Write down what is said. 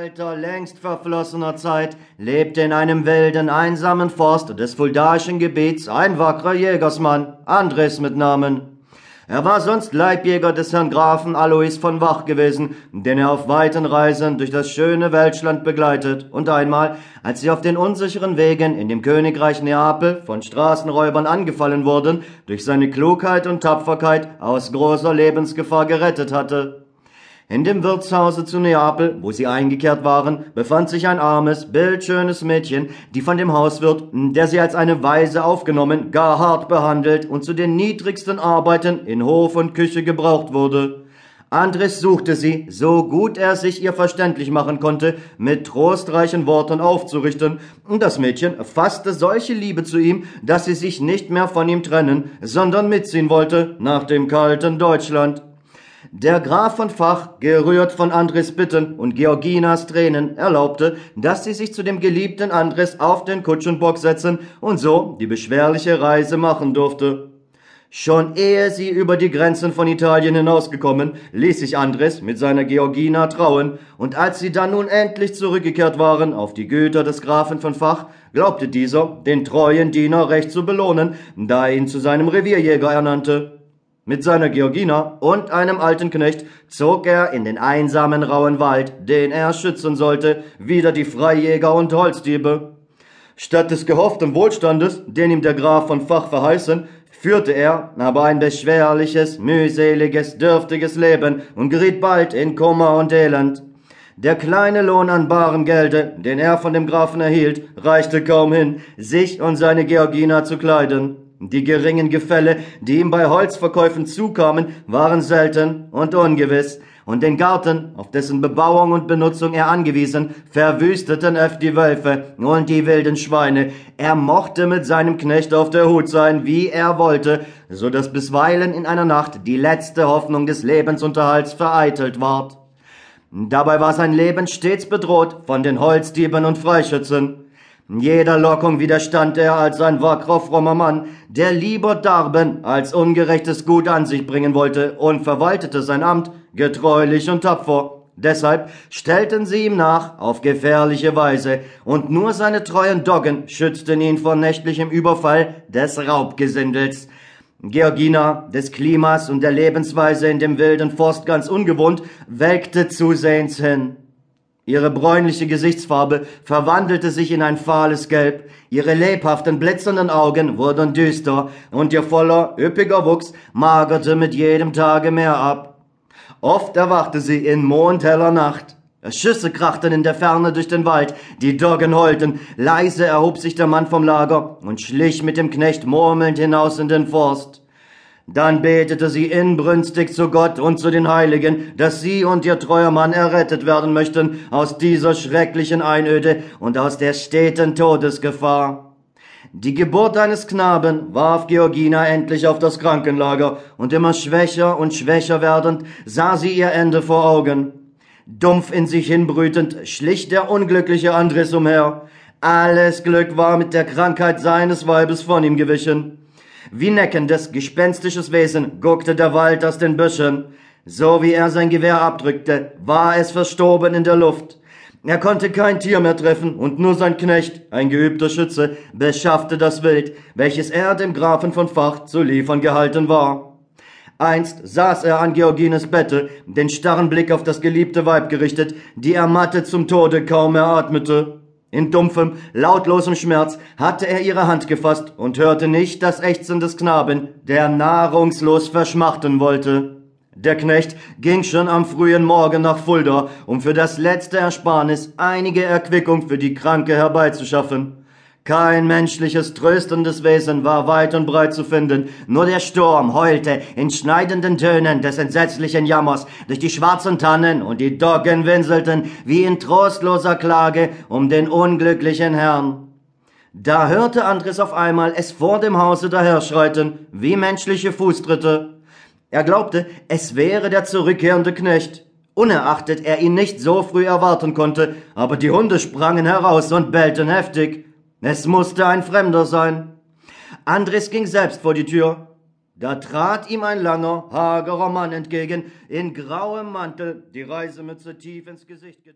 alter, längst verflossener Zeit lebte in einem wilden, einsamen Forst des fuldaischen Gebiets ein wackerer Jägersmann, Andres mit Namen. Er war sonst Leibjäger des Herrn Grafen Alois von Wach gewesen, den er auf weiten Reisen durch das schöne Welschland begleitet und einmal, als sie auf den unsicheren Wegen in dem Königreich Neapel von Straßenräubern angefallen wurden, durch seine Klugheit und Tapferkeit aus großer Lebensgefahr gerettet hatte. In dem Wirtshause zu Neapel, wo sie eingekehrt waren, befand sich ein armes, bildschönes Mädchen, die von dem Hauswirt, der sie als eine Weise aufgenommen, gar hart behandelt und zu den niedrigsten Arbeiten in Hof und Küche gebraucht wurde. Andres suchte sie, so gut er sich ihr verständlich machen konnte, mit trostreichen Worten aufzurichten, und das Mädchen fasste solche Liebe zu ihm, dass sie sich nicht mehr von ihm trennen, sondern mitziehen wollte nach dem kalten Deutschland. Der Graf von Fach, gerührt von Andres Bitten und Georginas Tränen, erlaubte, dass sie sich zu dem geliebten Andres auf den Kutschenbock setzen und so die beschwerliche Reise machen durfte. Schon ehe sie über die Grenzen von Italien hinausgekommen, ließ sich Andres mit seiner Georgina trauen, und als sie dann nun endlich zurückgekehrt waren auf die Güter des Grafen von Fach, glaubte dieser, den treuen Diener recht zu belohnen, da er ihn zu seinem Revierjäger ernannte. Mit seiner Georgina und einem alten Knecht zog er in den einsamen rauen Wald, den er schützen sollte, wieder die Freijäger und Holzdiebe. Statt des gehofften Wohlstandes, den ihm der Graf von Fach verheißen, führte er aber ein beschwerliches, mühseliges, dürftiges Leben und geriet bald in Kummer und Elend. Der kleine Lohn an barem Gelde, den er von dem Grafen erhielt, reichte kaum hin, sich und seine Georgina zu kleiden. Die geringen Gefälle, die ihm bei Holzverkäufen zukamen, waren selten und ungewiss, und den Garten, auf dessen Bebauung und Benutzung er angewiesen, verwüsteten öft die Wölfe und die wilden Schweine. Er mochte mit seinem Knecht auf der Hut sein, wie er wollte, so dass bisweilen in einer Nacht die letzte Hoffnung des Lebensunterhalts vereitelt ward. Dabei war sein Leben stets bedroht von den Holzdieben und Freischützen. Jeder Lockung widerstand er als ein wackerer, frommer Mann, der lieber Darben als ungerechtes Gut an sich bringen wollte und verwaltete sein Amt getreulich und tapfer. Deshalb stellten sie ihm nach auf gefährliche Weise, und nur seine treuen Doggen schützten ihn vor nächtlichem Überfall des Raubgesindels. Georgina, des Klimas und der Lebensweise in dem wilden Forst ganz ungewohnt, welkte zusehends hin. Ihre bräunliche Gesichtsfarbe verwandelte sich in ein fahles Gelb, ihre lebhaften, blitzenden Augen wurden düster und ihr voller, üppiger Wuchs magerte mit jedem Tage mehr ab. Oft erwachte sie in mondheller Nacht. Schüsse krachten in der Ferne durch den Wald, die Doggen heulten, leise erhob sich der Mann vom Lager und schlich mit dem Knecht murmelnd hinaus in den Forst. Dann betete sie inbrünstig zu Gott und zu den Heiligen, dass sie und ihr treuer Mann errettet werden möchten aus dieser schrecklichen Einöde und aus der steten Todesgefahr. Die Geburt eines Knaben warf Georgina endlich auf das Krankenlager, und immer schwächer und schwächer werdend sah sie ihr Ende vor Augen. Dumpf in sich hinbrütend schlich der unglückliche Andres umher. Alles Glück war mit der Krankheit seines Weibes von ihm gewichen. Wie neckendes, gespenstisches Wesen guckte der Wald aus den Büschen. So wie er sein Gewehr abdrückte, war es verstorben in der Luft. Er konnte kein Tier mehr treffen, und nur sein Knecht, ein geübter Schütze, beschaffte das Wild, welches er dem Grafen von Fach zu liefern gehalten war. Einst saß er an Georgines Bette, den starren Blick auf das geliebte Weib gerichtet, die ermattet zum Tode kaum eratmete. In dumpfem, lautlosem Schmerz hatte er ihre Hand gefasst und hörte nicht das Ächzen des Knaben, der nahrungslos verschmachten wollte. Der Knecht ging schon am frühen Morgen nach Fulda, um für das letzte Ersparnis einige Erquickung für die Kranke herbeizuschaffen. Kein menschliches, tröstendes Wesen war weit und breit zu finden, nur der Sturm heulte in schneidenden Tönen des entsetzlichen Jammers durch die schwarzen Tannen und die Doggen winselten wie in trostloser Klage um den unglücklichen Herrn. Da hörte Andres auf einmal es vor dem Hause daherschreiten, wie menschliche Fußtritte. Er glaubte, es wäre der zurückkehrende Knecht, unerachtet er ihn nicht so früh erwarten konnte, aber die Hunde sprangen heraus und bellten heftig. Es musste ein Fremder sein. Andres ging selbst vor die Tür. Da trat ihm ein langer, hagerer Mann entgegen, in grauem Mantel, die Reisemütze tief ins Gesicht gedrückt.